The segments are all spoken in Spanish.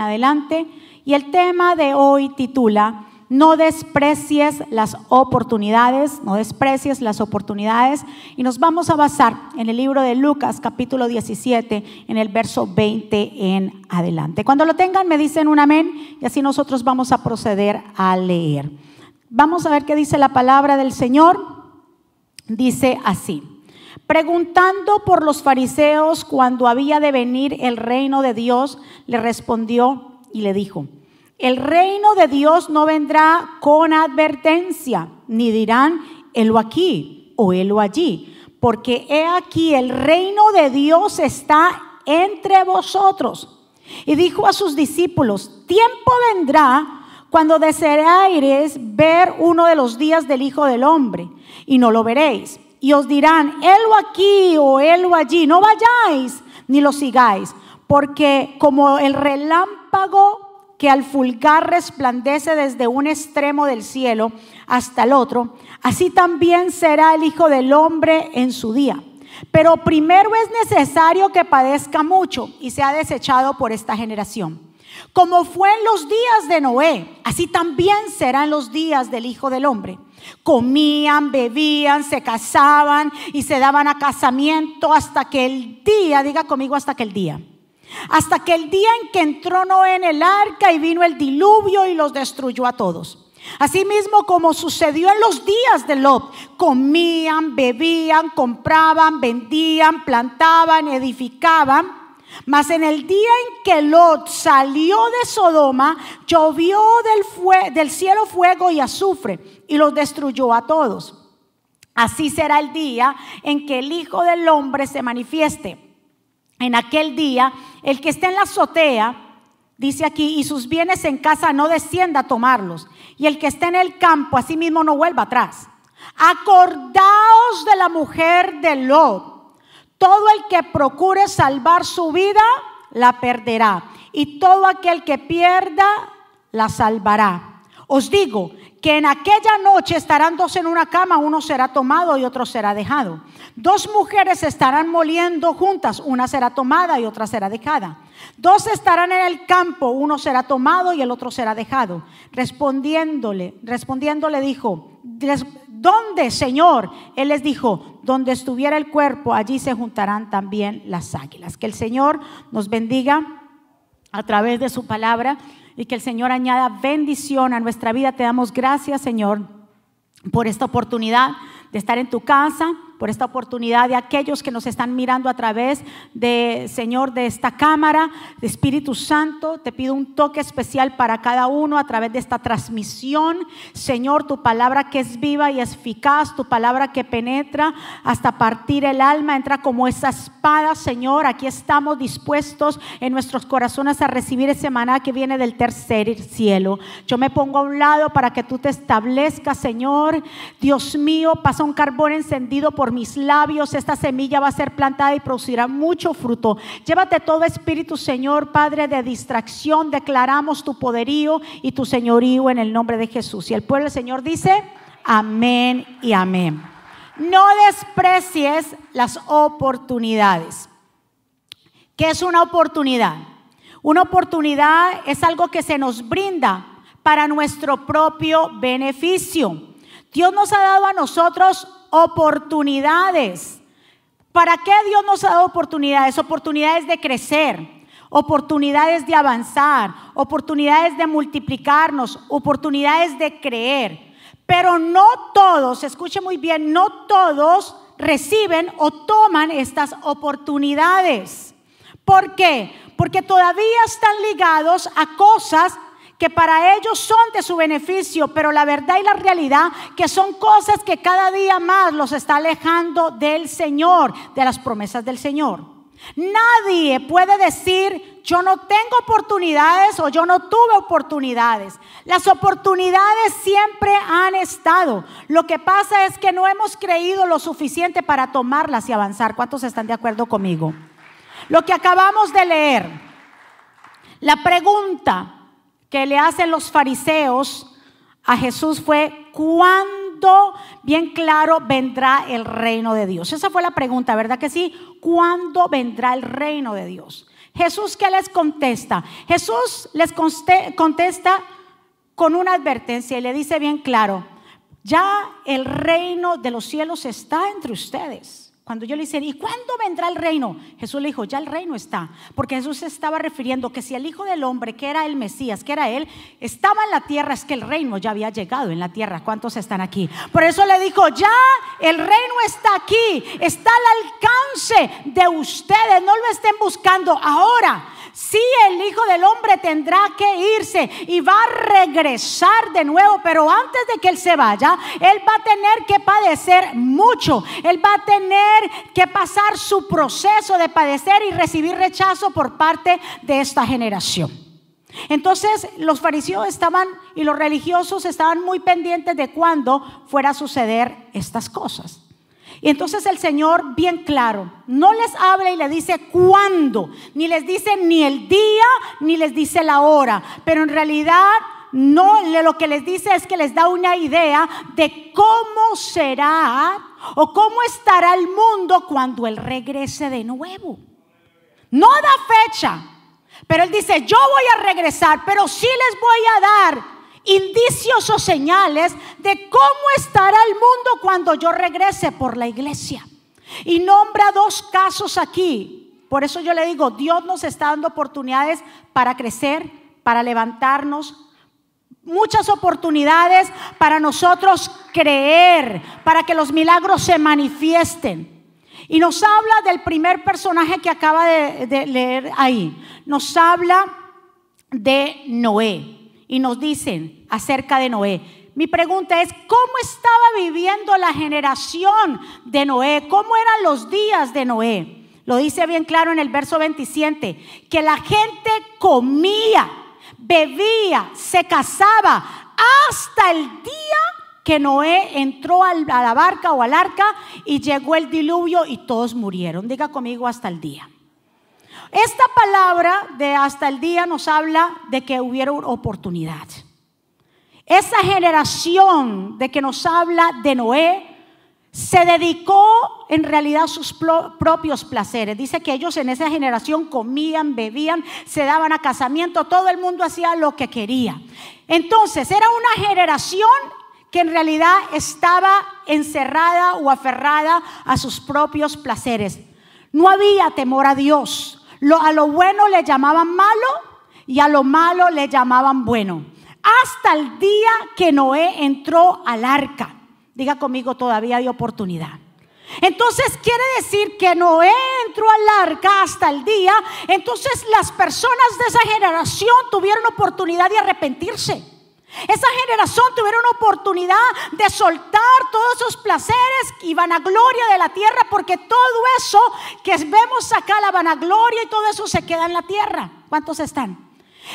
adelante. Y el tema de hoy titula, no desprecies las oportunidades, no desprecies las oportunidades. Y nos vamos a basar en el libro de Lucas capítulo 17, en el verso 20 en adelante. Cuando lo tengan me dicen un amén y así nosotros vamos a proceder a leer. Vamos a ver qué dice la palabra del Señor. Dice así. Preguntando por los fariseos cuando había de venir el reino de Dios, le respondió y le dijo, el reino de Dios no vendrá con advertencia, ni dirán, helo aquí o helo allí, porque he aquí el reino de Dios está entre vosotros. Y dijo a sus discípulos, tiempo vendrá cuando desearéis ver uno de los días del Hijo del Hombre, y no lo veréis. Y os dirán, helo aquí o helo allí, no vayáis ni lo sigáis, porque como el relámpago que al fulgar resplandece desde un extremo del cielo hasta el otro, así también será el Hijo del Hombre en su día. Pero primero es necesario que padezca mucho y sea desechado por esta generación. Como fue en los días de Noé, así también será en los días del Hijo del Hombre. Comían, bebían, se casaban y se daban a casamiento hasta que el día, diga conmigo hasta que el día hasta que el día en que entró Noé en el arca y vino el diluvio y los destruyó a todos. Asimismo como sucedió en los días de Lot, comían, bebían, compraban, vendían, plantaban, edificaban. Mas en el día en que Lot salió de Sodoma, llovió del, cielo fuego y azufre y los destruyó a todos. Así será el día en que el Hijo del Hombre se manifieste en aquel día, el que esté en la azotea, dice aquí, y sus bienes en casa no descienda a tomarlos, y el que esté en el campo, asimismo no vuelva atrás. Acordaos de la mujer de Lot. Todo el que procure salvar su vida, la perderá. Y todo aquel que pierda, la salvará. Os digo que en aquella noche estarán dos en una cama, uno será tomado y otro será dejado. Dos mujeres estarán moliendo juntas, una será tomada y otra será dejada. Dos estarán en el campo, uno será tomado y el otro será dejado. Respondiéndole, respondiéndole dijo, ¿dónde, Señor? Él les dijo, donde estuviera el cuerpo, allí se juntarán también las águilas. Que el Señor nos bendiga a través de su palabra y que el Señor añada bendición a nuestra vida. Te damos gracias, Señor, por esta oportunidad de estar en tu casa por esta oportunidad de aquellos que nos están mirando a través de, Señor, de esta cámara, de Espíritu Santo. Te pido un toque especial para cada uno a través de esta transmisión. Señor, tu palabra que es viva y eficaz, tu palabra que penetra hasta partir el alma, entra como esa espada, Señor. Aquí estamos dispuestos en nuestros corazones a recibir ese maná que viene del tercer cielo. Yo me pongo a un lado para que tú te establezcas, Señor. Dios mío, pasa un carbón encendido por mis labios, esta semilla va a ser plantada y producirá mucho fruto. Llévate todo espíritu, Señor, Padre, de distracción. Declaramos tu poderío y tu señorío en el nombre de Jesús. Y el pueblo del Señor dice, amén y amén. No desprecies las oportunidades. ¿Qué es una oportunidad? Una oportunidad es algo que se nos brinda para nuestro propio beneficio. Dios nos ha dado a nosotros oportunidades. ¿Para qué Dios nos ha dado oportunidades? Oportunidades de crecer, oportunidades de avanzar, oportunidades de multiplicarnos, oportunidades de creer. Pero no todos, escuche muy bien, no todos reciben o toman estas oportunidades. ¿Por qué? Porque todavía están ligados a cosas que para ellos son de su beneficio, pero la verdad y la realidad que son cosas que cada día más los está alejando del Señor, de las promesas del Señor. Nadie puede decir, yo no tengo oportunidades o yo no tuve oportunidades. Las oportunidades siempre han estado. Lo que pasa es que no hemos creído lo suficiente para tomarlas y avanzar. ¿Cuántos están de acuerdo conmigo? Lo que acabamos de leer, la pregunta, que le hacen los fariseos a Jesús fue, ¿cuándo, bien claro, vendrá el reino de Dios? Esa fue la pregunta, ¿verdad que sí? ¿Cuándo vendrá el reino de Dios? Jesús, ¿qué les contesta? Jesús les contesta con una advertencia y le dice bien claro, ya el reino de los cielos está entre ustedes. Cuando yo le dije, ¿y cuándo vendrá el reino? Jesús le dijo, ya el reino está. Porque Jesús estaba refiriendo que si el Hijo del Hombre, que era el Mesías, que era Él, estaba en la tierra, es que el reino ya había llegado en la tierra. ¿Cuántos están aquí? Por eso le dijo, ya el reino está aquí, está al alcance de ustedes, no lo estén buscando ahora. Sí, el Hijo del Hombre tendrá que irse y va a regresar de nuevo, pero antes de que Él se vaya, Él va a tener que padecer mucho. Él va a tener que pasar su proceso de padecer y recibir rechazo por parte de esta generación. Entonces los fariseos estaban y los religiosos estaban muy pendientes de cuándo fuera a suceder estas cosas. Y entonces el Señor, bien claro, no les habla y le dice cuándo, ni les dice ni el día, ni les dice la hora, pero en realidad no lo que les dice es que les da una idea de cómo será o cómo estará el mundo cuando Él regrese de nuevo. No da fecha, pero Él dice, yo voy a regresar, pero sí les voy a dar indicios o señales de cómo estará el mundo cuando yo regrese por la iglesia. Y nombra dos casos aquí. Por eso yo le digo, Dios nos está dando oportunidades para crecer, para levantarnos, muchas oportunidades para nosotros creer, para que los milagros se manifiesten. Y nos habla del primer personaje que acaba de, leer ahí. Nos habla de Noé y nos dicen acerca de Noé. Mi pregunta es, ¿cómo estaba viviendo la generación de Noé? ¿Cómo eran los días de Noé? Lo dice bien claro en el verso 27, que la gente comía, bebía, se casaba hasta el día que Noé entró a la barca o al arca y llegó el diluvio y todos murieron. Diga conmigo hasta el día. Esta palabra de hasta el día nos habla de que hubiera oportunidad. Esa generación de que nos habla de Noé se dedicó en realidad a sus propios placeres. Dice que ellos en esa generación comían, bebían, se daban a casamiento, todo el mundo hacía lo que quería. Entonces era una generación que en realidad estaba encerrada o aferrada a sus propios placeres. No había temor a Dios a lo bueno le llamaban malo y a lo malo le llamaban bueno. Hasta el día que Noé entró al arca. Diga conmigo, todavía hay oportunidad. Entonces quiere decir que Noé entró al arca hasta el día, entonces las personas de esa generación tuvieron oportunidad de arrepentirse. Esa generación tuvieron oportunidad de soltar todos esos placeres y vanagloria de la tierra, porque todo eso que vemos acá, la vanagloria y todo eso se queda en la tierra. ¿Cuántos están?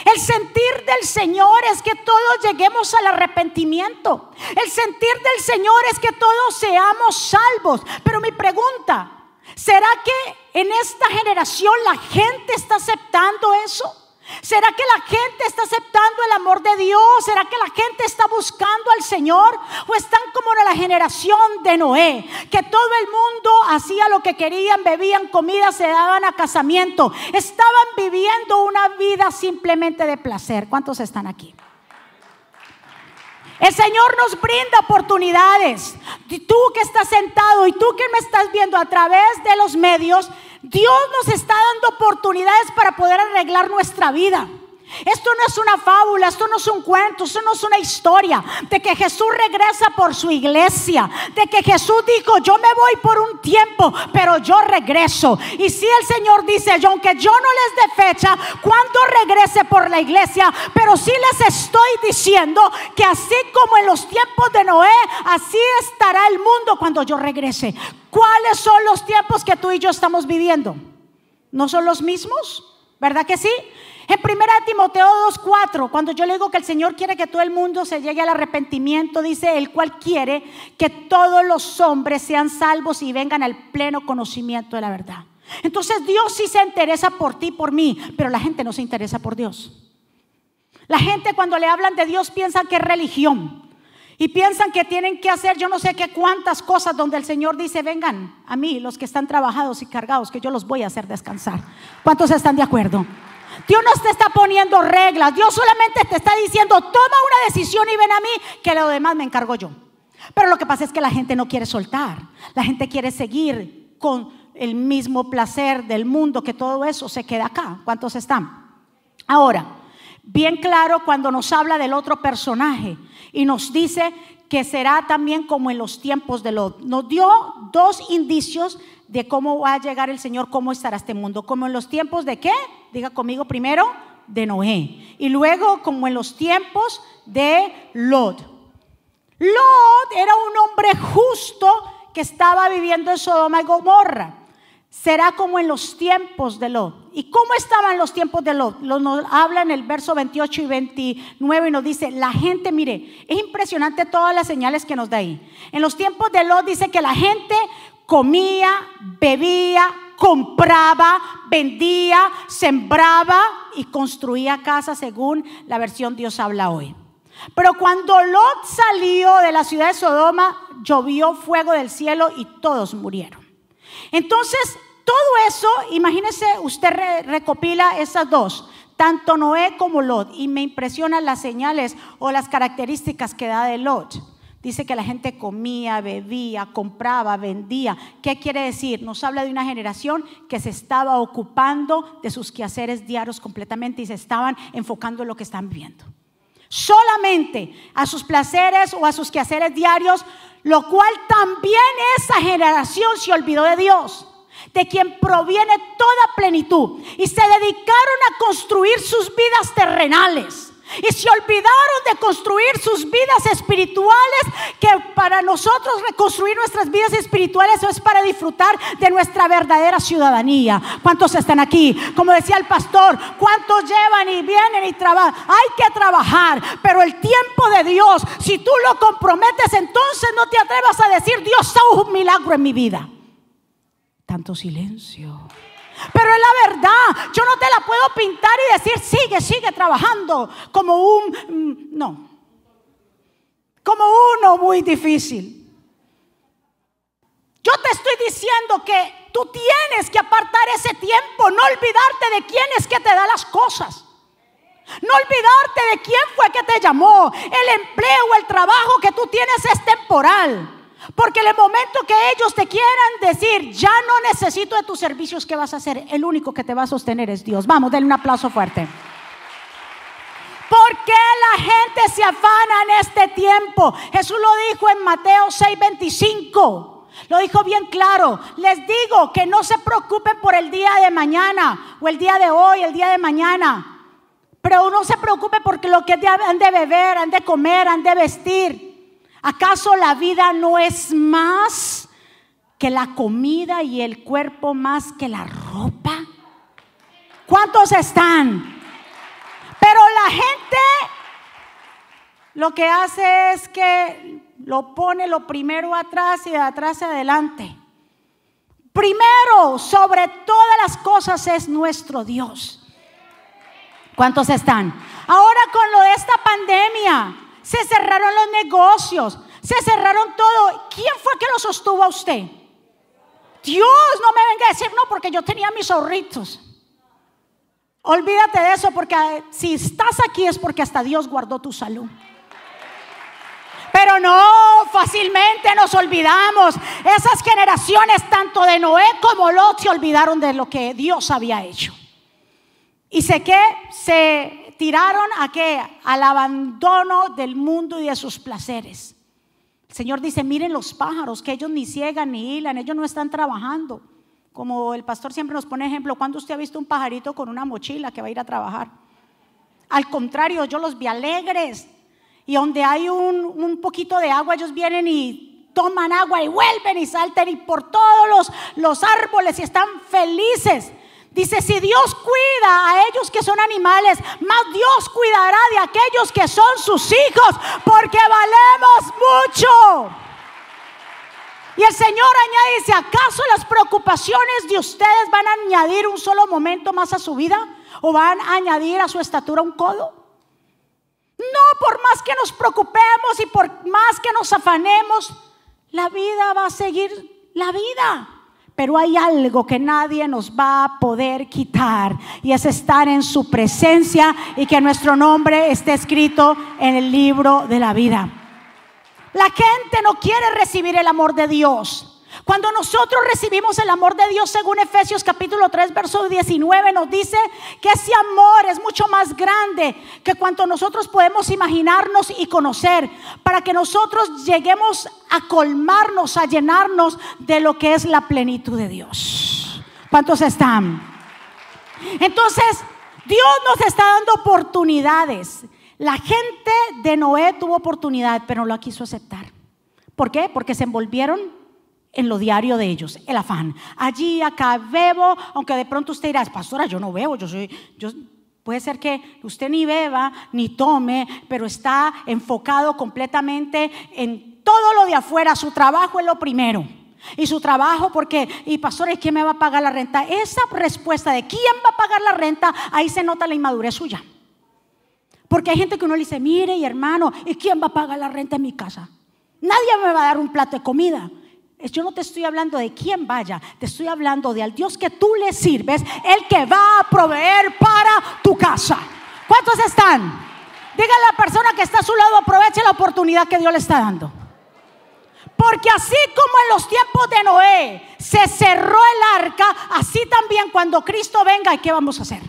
El sentir del Señor es que todos lleguemos al arrepentimiento. El sentir del Señor es que todos seamos salvos. Pero mi pregunta, ¿será que en esta generación la gente está aceptando eso? ¿Será que la gente está aceptando el amor de Dios? ¿Será que la gente está buscando al Señor? ¿O están como en la generación de Noé? Que todo el mundo hacía lo que querían, bebían comida, se daban a casamiento. Estaban viviendo una vida simplemente de placer. ¿Cuántos están aquí? El Señor nos brinda oportunidades. Tú que estás sentado y tú que me estás viendo a través de los medios, Dios nos está dando oportunidades para poder arreglar nuestra vida. Esto no es una fábula, esto no es un cuento, esto no es una historia de que Jesús regresa por su iglesia, de que Jesús dijo, yo me voy por un tiempo, pero yo regreso. Y si el Señor dice, yo, aunque yo no les dé fecha, cuando regrese por la iglesia, pero sí les estoy diciendo que así como en los tiempos de Noé, así estará el mundo cuando yo regrese. ¿Cuáles son los tiempos que tú y yo estamos viviendo? ¿No son los mismos? ¿Verdad que sí? En 1 Timoteo 2.4, cuando yo le digo que el Señor quiere que todo el mundo se llegue al arrepentimiento, dice el cual quiere que todos los hombres sean salvos y vengan al pleno conocimiento de la verdad. Entonces Dios sí se interesa por ti, por mí, pero la gente no se interesa por Dios. La gente cuando le hablan de Dios piensa que es religión. Y piensan que tienen que hacer yo no sé qué cuántas cosas donde el Señor dice, vengan a mí los que están trabajados y cargados, que yo los voy a hacer descansar. ¿Cuántos están de acuerdo? Dios no te está poniendo reglas, Dios solamente te está diciendo, toma una decisión y ven a mí, que lo demás me encargo yo. Pero lo que pasa es que la gente no quiere soltar, la gente quiere seguir con el mismo placer del mundo, que todo eso se queda acá. ¿Cuántos están? Ahora, bien claro cuando nos habla del otro personaje y nos dice que será también como en los tiempos de Lot. Nos dio dos indicios de cómo va a llegar el Señor, cómo estará este mundo. Como en los tiempos de qué? Diga conmigo primero, de Noé. Y luego como en los tiempos de Lot. Lot era un hombre justo que estaba viviendo en Sodoma y Gomorra será como en los tiempos de Lot. ¿Y cómo estaban los tiempos de Lot? Nos habla en el verso 28 y 29 y nos dice, la gente, mire, es impresionante todas las señales que nos da ahí. En los tiempos de Lot dice que la gente comía, bebía, compraba, vendía, sembraba y construía casas según la versión Dios habla hoy. Pero cuando Lot salió de la ciudad de Sodoma, llovió fuego del cielo y todos murieron. Entonces, todo eso, imagínese, usted recopila esas dos, tanto Noé como Lot, y me impresionan las señales o las características que da de Lot. Dice que la gente comía, bebía, compraba, vendía. ¿Qué quiere decir? Nos habla de una generación que se estaba ocupando de sus quehaceres diarios completamente y se estaban enfocando en lo que están viendo. Solamente a sus placeres o a sus quehaceres diarios, lo cual también esa generación se olvidó de Dios de quien proviene toda plenitud. Y se dedicaron a construir sus vidas terrenales. Y se olvidaron de construir sus vidas espirituales, que para nosotros reconstruir nuestras vidas espirituales es para disfrutar de nuestra verdadera ciudadanía. ¿Cuántos están aquí? Como decía el pastor, ¿cuántos llevan y vienen y trabajan? Hay que trabajar, pero el tiempo de Dios, si tú lo comprometes, entonces no te atrevas a decir, Dios hizo un milagro en mi vida tanto silencio. Pero es la verdad, yo no te la puedo pintar y decir, sigue, sigue trabajando como un, mm, no, como uno muy difícil. Yo te estoy diciendo que tú tienes que apartar ese tiempo, no olvidarte de quién es que te da las cosas. No olvidarte de quién fue que te llamó. El empleo, el trabajo que tú tienes es temporal. Porque en el momento que ellos te quieran decir, ya no necesito de tus servicios, ¿qué vas a hacer? El único que te va a sostener es Dios. Vamos, denle un aplauso fuerte. ¿Por qué la gente se afana en este tiempo? Jesús lo dijo en Mateo 6:25. Lo dijo bien claro. Les digo que no se preocupen por el día de mañana o el día de hoy, el día de mañana. Pero no se preocupe porque lo que han de beber, han de comer, han de vestir. ¿Acaso la vida no es más que la comida y el cuerpo más que la ropa? ¿Cuántos están? Pero la gente lo que hace es que lo pone lo primero atrás y de atrás adelante. Primero, sobre todas las cosas, es nuestro Dios. ¿Cuántos están? Ahora con lo de esta pandemia, se cerraron los negocios, se cerraron todo. ¿Quién fue que lo sostuvo a usted? Dios, no me venga a decir no porque yo tenía mis ahorritos. Olvídate de eso porque eh, si estás aquí es porque hasta Dios guardó tu salud. Pero no, fácilmente nos olvidamos. Esas generaciones, tanto de Noé como Lot, se olvidaron de lo que Dios había hecho. Y sé que se tiraron a qué? Al abandono del mundo y de sus placeres. El Señor dice, miren los pájaros, que ellos ni ciegan ni hilan, ellos no están trabajando. Como el pastor siempre nos pone ejemplo, ¿cuándo usted ha visto un pajarito con una mochila que va a ir a trabajar? Al contrario, yo los vi alegres. Y donde hay un, un poquito de agua, ellos vienen y toman agua y vuelven y salten y por todos los, los árboles y están felices. Dice, si Dios cuida a ellos que son animales, más Dios cuidará de aquellos que son sus hijos, porque valemos mucho. Y el Señor añade, dice, ¿acaso las preocupaciones de ustedes van a añadir un solo momento más a su vida? ¿O van a añadir a su estatura un codo? No, por más que nos preocupemos y por más que nos afanemos, la vida va a seguir la vida. Pero hay algo que nadie nos va a poder quitar y es estar en su presencia y que nuestro nombre esté escrito en el libro de la vida. La gente no quiere recibir el amor de Dios. Cuando nosotros recibimos el amor de Dios, según Efesios capítulo 3, verso 19, nos dice que ese amor es mucho más grande que cuanto nosotros podemos imaginarnos y conocer, para que nosotros lleguemos a colmarnos, a llenarnos de lo que es la plenitud de Dios. ¿Cuántos están? Entonces, Dios nos está dando oportunidades. La gente de Noé tuvo oportunidad, pero no la quiso aceptar. ¿Por qué? Porque se envolvieron en lo diario de ellos, el afán. Allí, acá bebo, aunque de pronto usted dirá, pastora, yo no bebo, yo soy, yo, puede ser que usted ni beba, ni tome, pero está enfocado completamente en todo lo de afuera, su trabajo es lo primero. Y su trabajo, porque, y pastora, ¿quién me va a pagar la renta? Esa respuesta de quién va a pagar la renta, ahí se nota la inmadurez suya. Porque hay gente que uno le dice, mire, y hermano, ¿y quién va a pagar la renta en mi casa? Nadie me va a dar un plato de comida. Yo no te estoy hablando de quién vaya, te estoy hablando de al Dios que tú le sirves, el que va a proveer para tu casa. ¿Cuántos están? Dígale a la persona que está a su lado, aproveche la oportunidad que Dios le está dando. Porque así como en los tiempos de Noé se cerró el arca, así también cuando Cristo venga, ¿y qué vamos a hacer?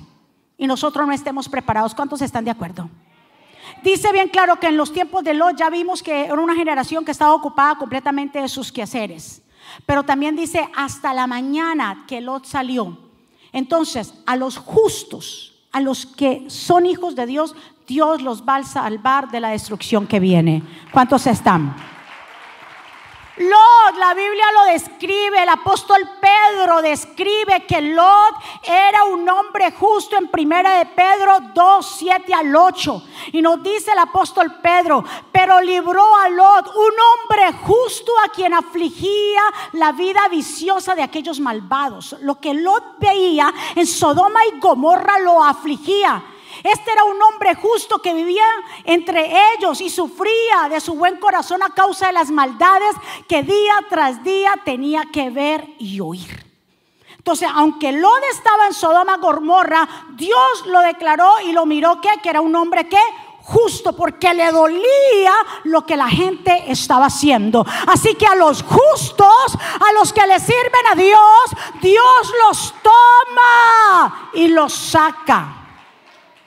Y nosotros no estemos preparados. ¿Cuántos están de acuerdo? Dice bien claro que en los tiempos de Lot ya vimos que era una generación que estaba ocupada completamente de sus quehaceres. Pero también dice hasta la mañana que Lot salió. Entonces, a los justos, a los que son hijos de Dios, Dios los va a salvar de la destrucción que viene. ¿Cuántos están? Lot, la Biblia lo describe, el apóstol Pedro describe que Lot era un hombre justo en primera de Pedro 2, 7 al 8. Y nos dice el apóstol Pedro, pero libró a Lot, un hombre justo a quien afligía la vida viciosa de aquellos malvados. Lo que Lot veía en Sodoma y Gomorra lo afligía. Este era un hombre justo que vivía entre ellos y sufría de su buen corazón a causa de las maldades que día tras día tenía que ver y oír. Entonces, aunque Lot estaba en Sodoma Gomorra, Dios lo declaró y lo miró que, que era un hombre que justo porque le dolía lo que la gente estaba haciendo. Así que a los justos, a los que le sirven a Dios, Dios los toma y los saca.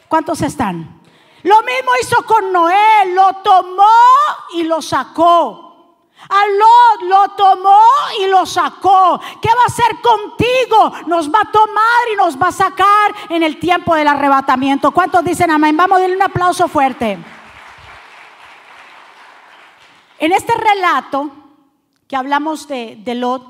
¿Cuántos están? Lo mismo hizo con Noé, lo tomó y lo sacó. A lo tomó y lo sacó. ¿Qué va a hacer contigo? Nos va a tomar y nos va a sacar en el tiempo del arrebatamiento. ¿Cuántos dicen amén? Vamos a darle un aplauso fuerte. En este relato que hablamos de, de Lot,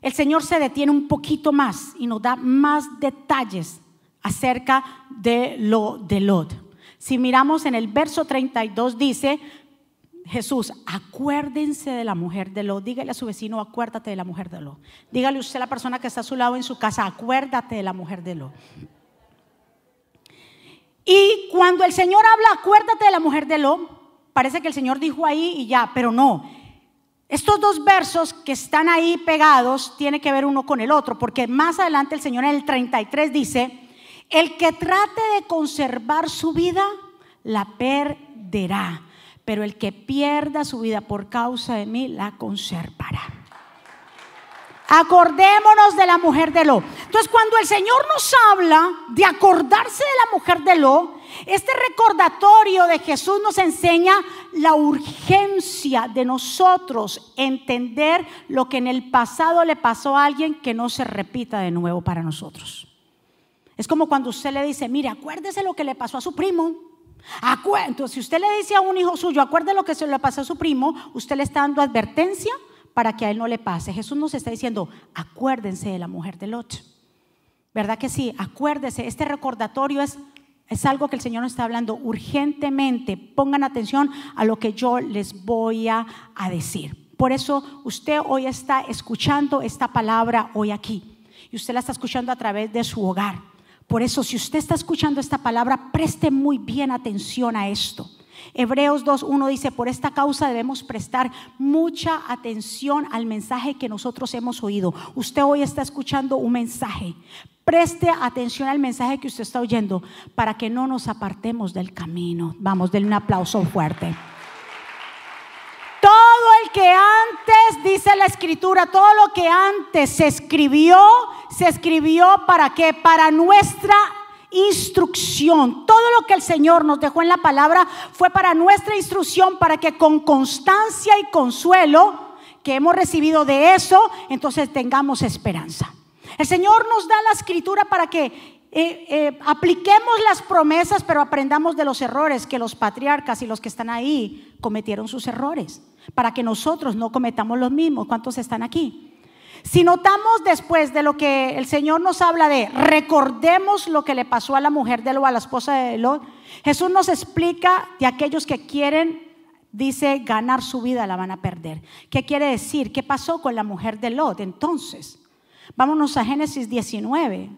el Señor se detiene un poquito más y nos da más detalles acerca de lo de Lot. Si miramos en el verso 32 dice, Jesús, acuérdense de la mujer de Lot. Dígale a su vecino, acuérdate de la mujer de Lot. Dígale usted a la persona que está a su lado en su casa, acuérdate de la mujer de Lot. Y cuando el Señor habla, acuérdate de la mujer de Lot, parece que el Señor dijo ahí y ya, pero no. Estos dos versos que están ahí pegados tienen que ver uno con el otro, porque más adelante el Señor en el 33 dice, el que trate de conservar su vida, la perderá. Pero el que pierda su vida por causa de mí, la conservará. Acordémonos de la mujer de Lo. Entonces, cuando el Señor nos habla de acordarse de la mujer de Lo, este recordatorio de Jesús nos enseña la urgencia de nosotros entender lo que en el pasado le pasó a alguien que no se repita de nuevo para nosotros. Es como cuando usted le dice, mire, acuérdese lo que le pasó a su primo. Entonces, si usted le dice a un hijo suyo, acuérdese lo que se le pasó a su primo, usted le está dando advertencia para que a él no le pase. Jesús nos está diciendo, acuérdense de la mujer de Lot. ¿Verdad que sí? Acuérdese, este recordatorio es, es algo que el Señor nos está hablando urgentemente. Pongan atención a lo que yo les voy a, a decir. Por eso usted hoy está escuchando esta palabra hoy aquí. Y usted la está escuchando a través de su hogar. Por eso, si usted está escuchando esta palabra, preste muy bien atención a esto. Hebreos 2.1 dice, por esta causa debemos prestar mucha atención al mensaje que nosotros hemos oído. Usted hoy está escuchando un mensaje. Preste atención al mensaje que usted está oyendo para que no nos apartemos del camino. Vamos, denle un aplauso fuerte. Que antes, dice la escritura, todo lo que antes se escribió, se escribió para qué? Para nuestra instrucción. Todo lo que el Señor nos dejó en la palabra fue para nuestra instrucción, para que con constancia y consuelo que hemos recibido de eso, entonces tengamos esperanza. El Señor nos da la escritura para que eh, eh, apliquemos las promesas, pero aprendamos de los errores que los patriarcas y los que están ahí cometieron sus errores, para que nosotros no cometamos los mismos. ¿Cuántos están aquí? Si notamos después de lo que el Señor nos habla de, recordemos lo que le pasó a la mujer de Lot, a la esposa de Lot, Jesús nos explica de aquellos que quieren, dice, ganar su vida, la van a perder. ¿Qué quiere decir? ¿Qué pasó con la mujer de Lot? Entonces, vámonos a Génesis 19.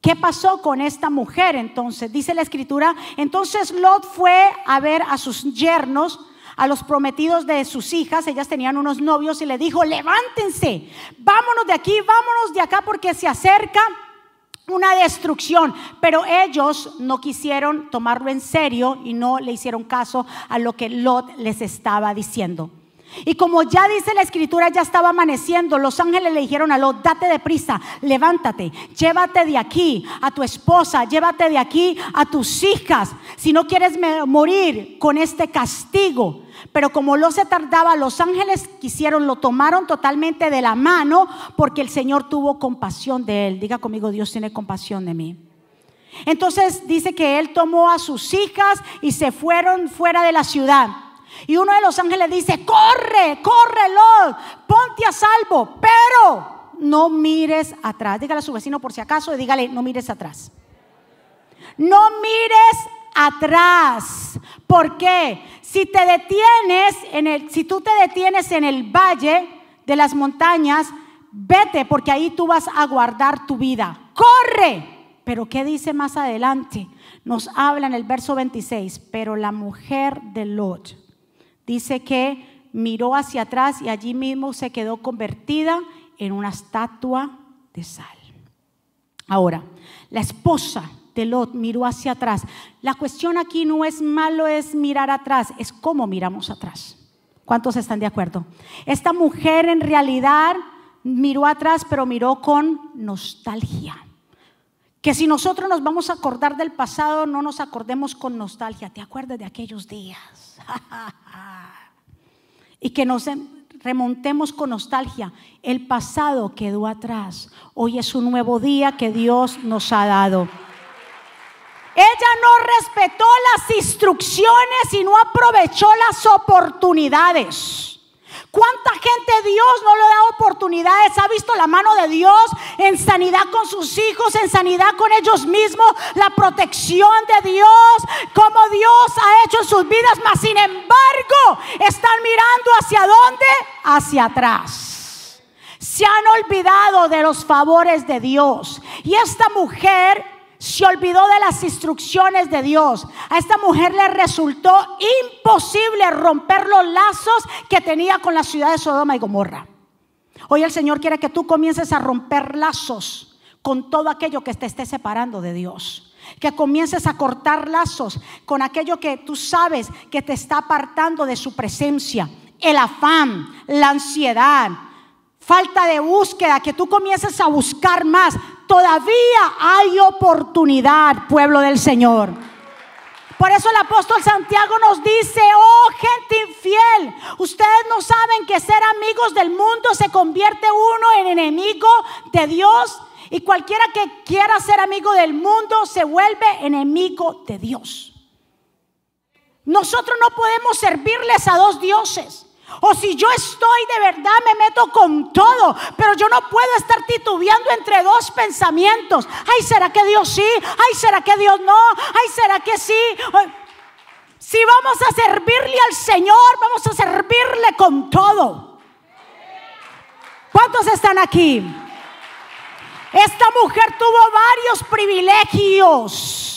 ¿Qué pasó con esta mujer entonces? Dice la escritura, entonces Lot fue a ver a sus yernos, a los prometidos de sus hijas, ellas tenían unos novios y le dijo, levántense, vámonos de aquí, vámonos de acá porque se acerca una destrucción, pero ellos no quisieron tomarlo en serio y no le hicieron caso a lo que Lot les estaba diciendo. Y como ya dice la escritura, ya estaba amaneciendo, los ángeles le dijeron a Lot, date de prisa, levántate, llévate de aquí a tu esposa, llévate de aquí a tus hijas, si no quieres morir con este castigo. Pero como lo se tardaba, los ángeles quisieron, lo tomaron totalmente de la mano porque el Señor tuvo compasión de él. Diga conmigo, Dios tiene compasión de mí. Entonces dice que él tomó a sus hijas y se fueron fuera de la ciudad. Y uno de los ángeles dice, corre, corre, Lord, ponte a salvo, pero no mires atrás. Dígale a su vecino por si acaso y dígale, no mires atrás. No mires atrás. ¿Por qué? Si te detienes en el, si tú te detienes en el valle de las montañas, vete porque ahí tú vas a guardar tu vida. Corre. Pero ¿qué dice más adelante? Nos habla en el verso 26, pero la mujer de Lot dice que miró hacia atrás y allí mismo se quedó convertida en una estatua de sal. Ahora, la esposa de miró hacia atrás. La cuestión aquí no es malo, es mirar atrás, es cómo miramos atrás. ¿Cuántos están de acuerdo? Esta mujer en realidad miró atrás, pero miró con nostalgia. Que si nosotros nos vamos a acordar del pasado, no nos acordemos con nostalgia. ¿Te acuerdas de aquellos días? y que nos remontemos con nostalgia. El pasado quedó atrás. Hoy es un nuevo día que Dios nos ha dado. Ella no respetó las instrucciones y no aprovechó las oportunidades. ¿Cuánta gente Dios no le da oportunidades? Ha visto la mano de Dios en sanidad con sus hijos, en sanidad con ellos mismos, la protección de Dios, como Dios ha hecho en sus vidas, mas sin embargo están mirando hacia dónde? Hacia atrás. Se han olvidado de los favores de Dios. Y esta mujer se olvidó de las instrucciones de Dios. A esta mujer le resultó imposible romper los lazos que tenía con la ciudad de Sodoma y Gomorra. Hoy el Señor quiere que tú comiences a romper lazos con todo aquello que te esté separando de Dios. Que comiences a cortar lazos con aquello que tú sabes que te está apartando de su presencia. El afán, la ansiedad, falta de búsqueda, que tú comiences a buscar más. Todavía hay oportunidad, pueblo del Señor. Por eso el apóstol Santiago nos dice, oh gente infiel, ustedes no saben que ser amigos del mundo se convierte uno en enemigo de Dios y cualquiera que quiera ser amigo del mundo se vuelve enemigo de Dios. Nosotros no podemos servirles a dos dioses. O si yo estoy de verdad, me meto con todo. Pero yo no puedo estar titubeando entre dos pensamientos. Ay, ¿será que Dios sí? Ay, ¿será que Dios no? Ay, ¿será que sí? Si vamos a servirle al Señor, vamos a servirle con todo. ¿Cuántos están aquí? Esta mujer tuvo varios privilegios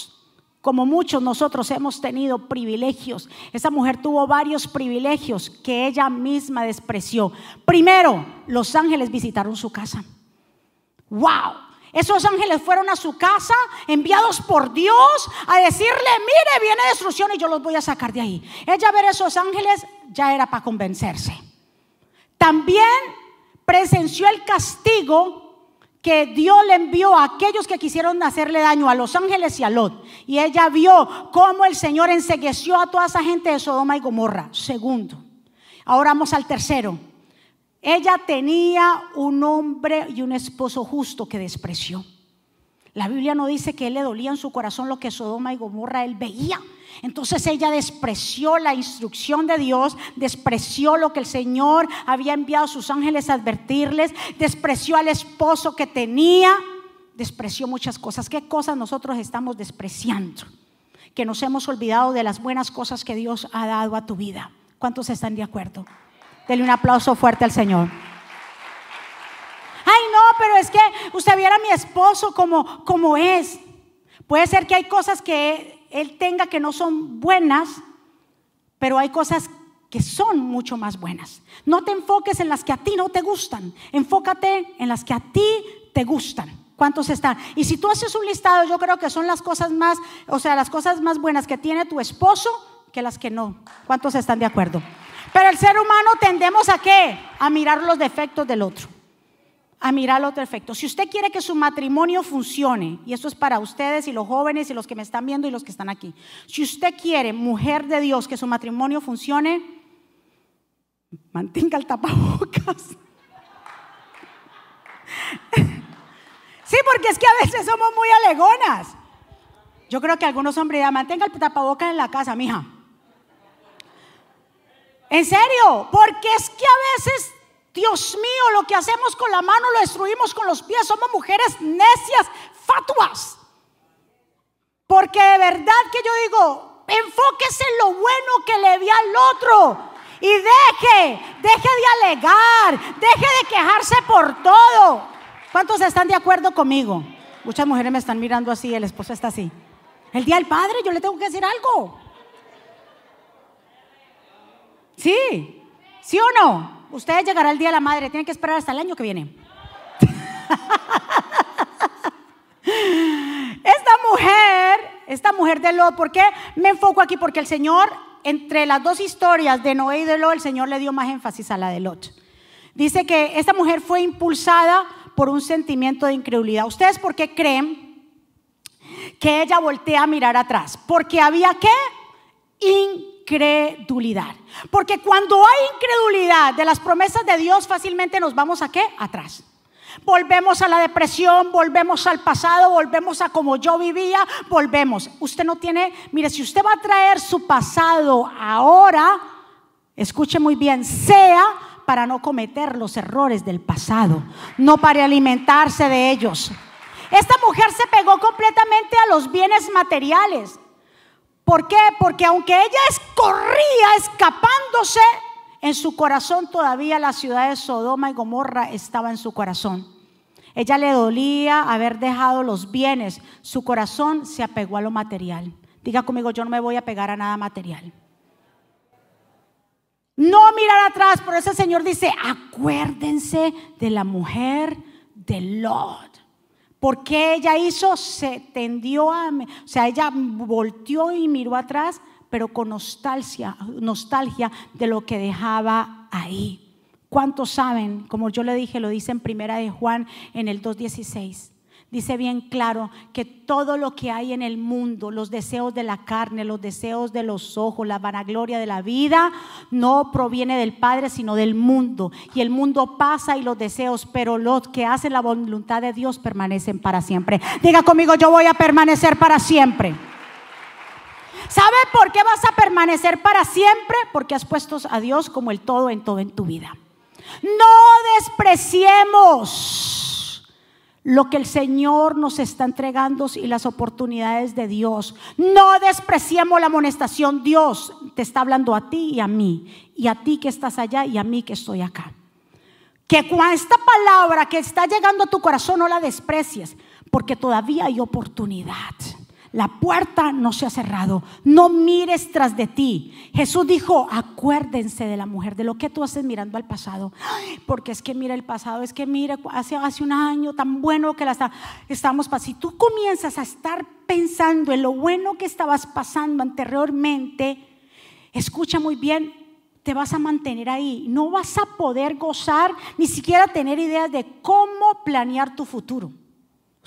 como muchos nosotros hemos tenido privilegios. Esa mujer tuvo varios privilegios que ella misma despreció. Primero, los ángeles visitaron su casa. ¡Wow! Esos ángeles fueron a su casa, enviados por Dios, a decirle, mire, viene destrucción y yo los voy a sacar de ahí. Ella ver esos ángeles ya era para convencerse. También presenció el castigo que Dios le envió a aquellos que quisieron hacerle daño, a los ángeles y a Lot. Y ella vio cómo el Señor ensegueció a toda esa gente de Sodoma y Gomorra. Segundo. Ahora vamos al tercero. Ella tenía un hombre y un esposo justo que despreció. La Biblia no dice que él le dolía en su corazón lo que Sodoma y Gomorra él veía. Entonces ella despreció la instrucción de Dios, despreció lo que el Señor había enviado a sus ángeles a advertirles, despreció al esposo que tenía, despreció muchas cosas. ¿Qué cosas nosotros estamos despreciando? Que nos hemos olvidado de las buenas cosas que Dios ha dado a tu vida. ¿Cuántos están de acuerdo? Dele un aplauso fuerte al Señor. Ay, no, pero es que usted viera a mi esposo como, como es. Puede ser que hay cosas que él tenga que no son buenas, pero hay cosas que son mucho más buenas. No te enfoques en las que a ti no te gustan, enfócate en las que a ti te gustan. ¿Cuántos están? Y si tú haces un listado, yo creo que son las cosas más, o sea, las cosas más buenas que tiene tu esposo que las que no. ¿Cuántos están de acuerdo? Pero el ser humano tendemos a qué? A mirar los defectos del otro. A mirar los defectos. Si usted quiere que su matrimonio funcione, y esto es para ustedes y los jóvenes y los que me están viendo y los que están aquí. Si usted quiere, mujer de Dios, que su matrimonio funcione, mantenga el tapabocas. Sí, porque es que a veces somos muy alegonas. Yo creo que algunos hombres ya mantenga el tapabocas en la casa, mija. En serio, porque es que a veces, Dios mío, lo que hacemos con la mano lo destruimos con los pies. Somos mujeres necias, fatuas. Porque de verdad que yo digo, enfóquese en lo bueno que le vi al otro. Y deje, deje de alegar, deje de quejarse por todo. ¿Cuántos están de acuerdo conmigo? Muchas mujeres me están mirando así, el esposo está así. El día del padre yo le tengo que decir algo. Sí, ¿sí o no? Ustedes llegará el día de la madre, tienen que esperar hasta el año que viene. esta mujer, esta mujer de Lot, ¿por qué me enfoco aquí? Porque el Señor, entre las dos historias de Noé y de Lot, el Señor le dio más énfasis a la de Lot. Dice que esta mujer fue impulsada por un sentimiento de incredulidad. ¿Ustedes por qué creen que ella voltea a mirar atrás? Porque había que incredulidad. Porque cuando hay incredulidad de las promesas de Dios, fácilmente nos vamos a qué? Atrás. Volvemos a la depresión, volvemos al pasado, volvemos a como yo vivía, volvemos. Usted no tiene, mire, si usted va a traer su pasado ahora, escuche muy bien, sea para no cometer los errores del pasado, no para alimentarse de ellos. Esta mujer se pegó completamente a los bienes materiales. ¿Por qué? Porque aunque ella corría escapándose, en su corazón todavía la ciudad de Sodoma y Gomorra estaba en su corazón. Ella le dolía haber dejado los bienes. Su corazón se apegó a lo material. Diga conmigo, yo no me voy a pegar a nada material. No mirar atrás, por eso el Señor dice, acuérdense de la mujer de Lot. Porque ella hizo? Se tendió a, o sea, ella volteó y miró atrás, pero con nostalgia, nostalgia de lo que dejaba ahí. ¿Cuántos saben? Como yo le dije, lo dice en primera de Juan en el 2.16 dice bien claro que todo lo que hay en el mundo, los deseos de la carne, los deseos de los ojos, la vanagloria de la vida, no proviene del Padre, sino del mundo. Y el mundo pasa y los deseos, pero los que hacen la voluntad de Dios permanecen para siempre. Diga conmigo, yo voy a permanecer para siempre. ¿Sabe por qué vas a permanecer para siempre? Porque has puesto a Dios como el todo en todo en tu vida. No despreciemos lo que el Señor nos está entregando y las oportunidades de Dios. No despreciemos la amonestación. Dios te está hablando a ti y a mí, y a ti que estás allá y a mí que estoy acá. Que con esta palabra que está llegando a tu corazón no la desprecies, porque todavía hay oportunidad. La puerta no se ha cerrado. No mires tras de ti. Jesús dijo, acuérdense de la mujer, de lo que tú haces mirando al pasado. Porque es que mira el pasado, es que mira, hace, hace un año tan bueno que la está, estamos pasando. Si tú comienzas a estar pensando en lo bueno que estabas pasando anteriormente, escucha muy bien, te vas a mantener ahí. No vas a poder gozar, ni siquiera tener ideas de cómo planear tu futuro.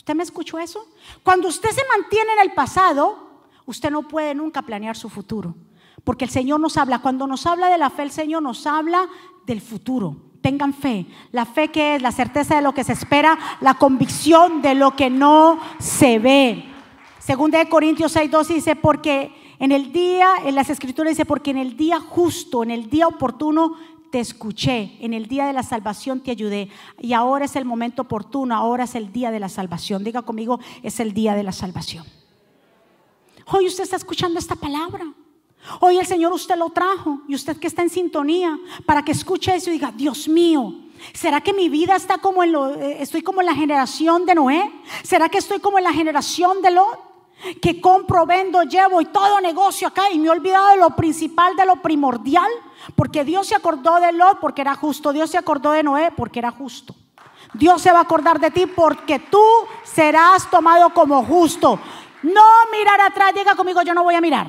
¿Usted me escuchó eso? Cuando usted se mantiene en el pasado, usted no puede nunca planear su futuro. Porque el Señor nos habla, cuando nos habla de la fe, el Señor nos habla del futuro. Tengan fe. La fe que es la certeza de lo que se espera, la convicción de lo que no se ve. Según de Corintios 6, 12 dice, porque en el día, en las escrituras dice, porque en el día justo, en el día oportuno, te escuché, en el día de la salvación te ayudé y ahora es el momento oportuno, ahora es el día de la salvación. Diga conmigo, es el día de la salvación. Hoy usted está escuchando esta palabra. Hoy el Señor usted lo trajo y usted que está en sintonía para que escuche eso y diga, Dios mío, ¿Será que mi vida está como en lo, eh, estoy como en la generación de Noé? ¿Será que estoy como en la generación de Lot? Que compro, vendo, llevo y todo negocio acá y me he olvidado de lo principal, de lo primordial. Porque Dios se acordó de Lot porque era justo. Dios se acordó de Noé porque era justo. Dios se va a acordar de ti porque tú serás tomado como justo. No mirar atrás, diga conmigo, yo no voy a mirar.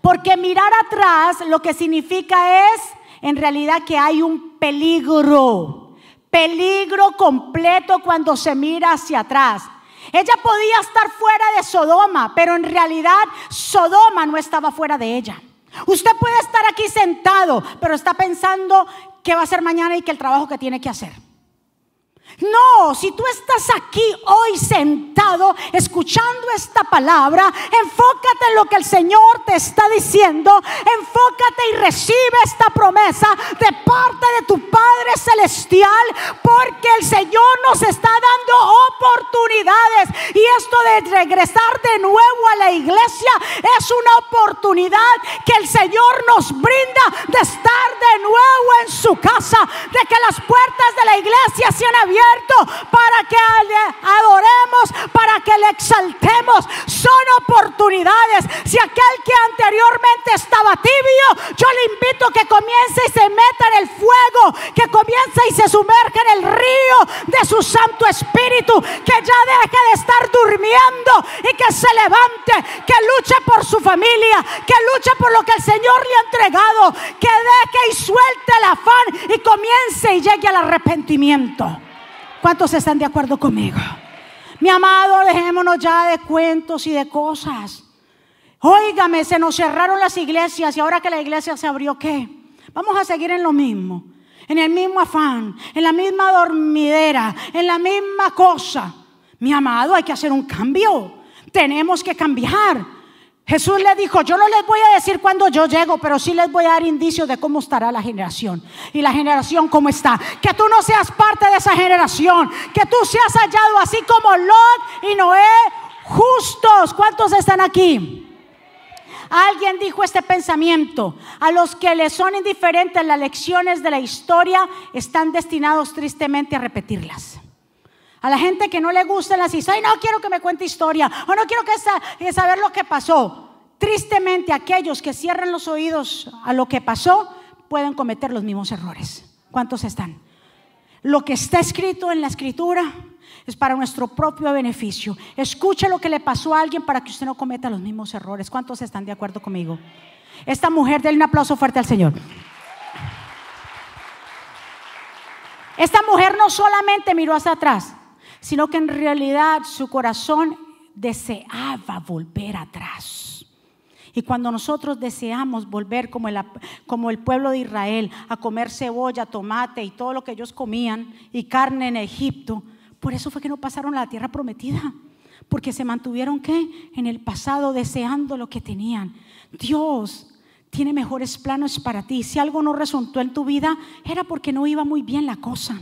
Porque mirar atrás lo que significa es en realidad que hay un peligro. Peligro completo cuando se mira hacia atrás. Ella podía estar fuera de Sodoma, pero en realidad Sodoma no estaba fuera de ella. Usted puede estar aquí sentado, pero está pensando qué va a hacer mañana y qué el trabajo que tiene que hacer. No, si tú estás aquí hoy sentado escuchando esta palabra, enfócate en lo que el Señor te está diciendo, enfócate y recibe esta promesa de parte de tu Padre Celestial, porque el Señor nos está dando oportunidades. Y esto de regresar de nuevo a la iglesia es una oportunidad que el Señor nos brinda de estar de nuevo en su casa, de que las puertas de la iglesia sean abiertas para que le adoremos, para que le exaltemos. Son oportunidades. Si aquel que anteriormente estaba tibio, yo le invito a que comience y se meta en el fuego, que comience y se sumerja en el río de su Santo Espíritu, que ya deje de estar durmiendo y que se levante, que luche por su familia, que luche por lo que el Señor le ha entregado, que deje y suelte el afán y comience y llegue al arrepentimiento. ¿Cuántos están de acuerdo conmigo? Mi amado, dejémonos ya de cuentos y de cosas. Óigame, se nos cerraron las iglesias y ahora que la iglesia se abrió, ¿qué? Vamos a seguir en lo mismo, en el mismo afán, en la misma dormidera, en la misma cosa. Mi amado, hay que hacer un cambio. Tenemos que cambiar. Jesús le dijo, yo no les voy a decir cuándo yo llego, pero sí les voy a dar indicios de cómo estará la generación. Y la generación cómo está. Que tú no seas parte de esa generación. Que tú seas hallado así como Lot y Noé, justos. ¿Cuántos están aquí? Alguien dijo este pensamiento, a los que les son indiferentes las lecciones de la historia están destinados tristemente a repetirlas. A la gente que no le gusta las historias, no quiero que me cuente historia, o no quiero que saber lo que pasó. Tristemente, aquellos que cierran los oídos a lo que pasó pueden cometer los mismos errores. ¿Cuántos están? Lo que está escrito en la escritura es para nuestro propio beneficio. Escuche lo que le pasó a alguien para que usted no cometa los mismos errores. ¿Cuántos están de acuerdo conmigo? Esta mujer, denle un aplauso fuerte al Señor. Esta mujer no solamente miró hacia atrás, sino que en realidad su corazón deseaba volver atrás. Y cuando nosotros deseamos volver como el, pueblo de Israel a comer cebolla, tomate y todo lo que ellos comían y carne en Egipto, por eso fue que no pasaron a la tierra prometida, porque se mantuvieron ¿qué? en el pasado deseando lo que tenían. Dios tiene mejores planos para ti. Si algo no resultó en tu vida, era porque no iba muy bien la cosa.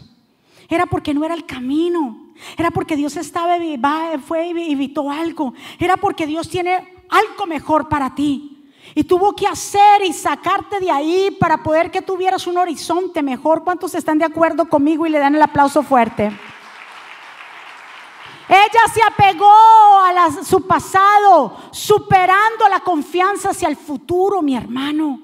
Era porque no era el camino. Era porque Dios estaba, fue y evitó algo. Era porque Dios tiene algo mejor para ti. Y tuvo que hacer y sacarte de ahí para poder que tuvieras un horizonte mejor. ¿Cuántos están de acuerdo conmigo y le dan el aplauso fuerte? Ella se apegó a su pasado, superando la confianza hacia el futuro, mi hermano.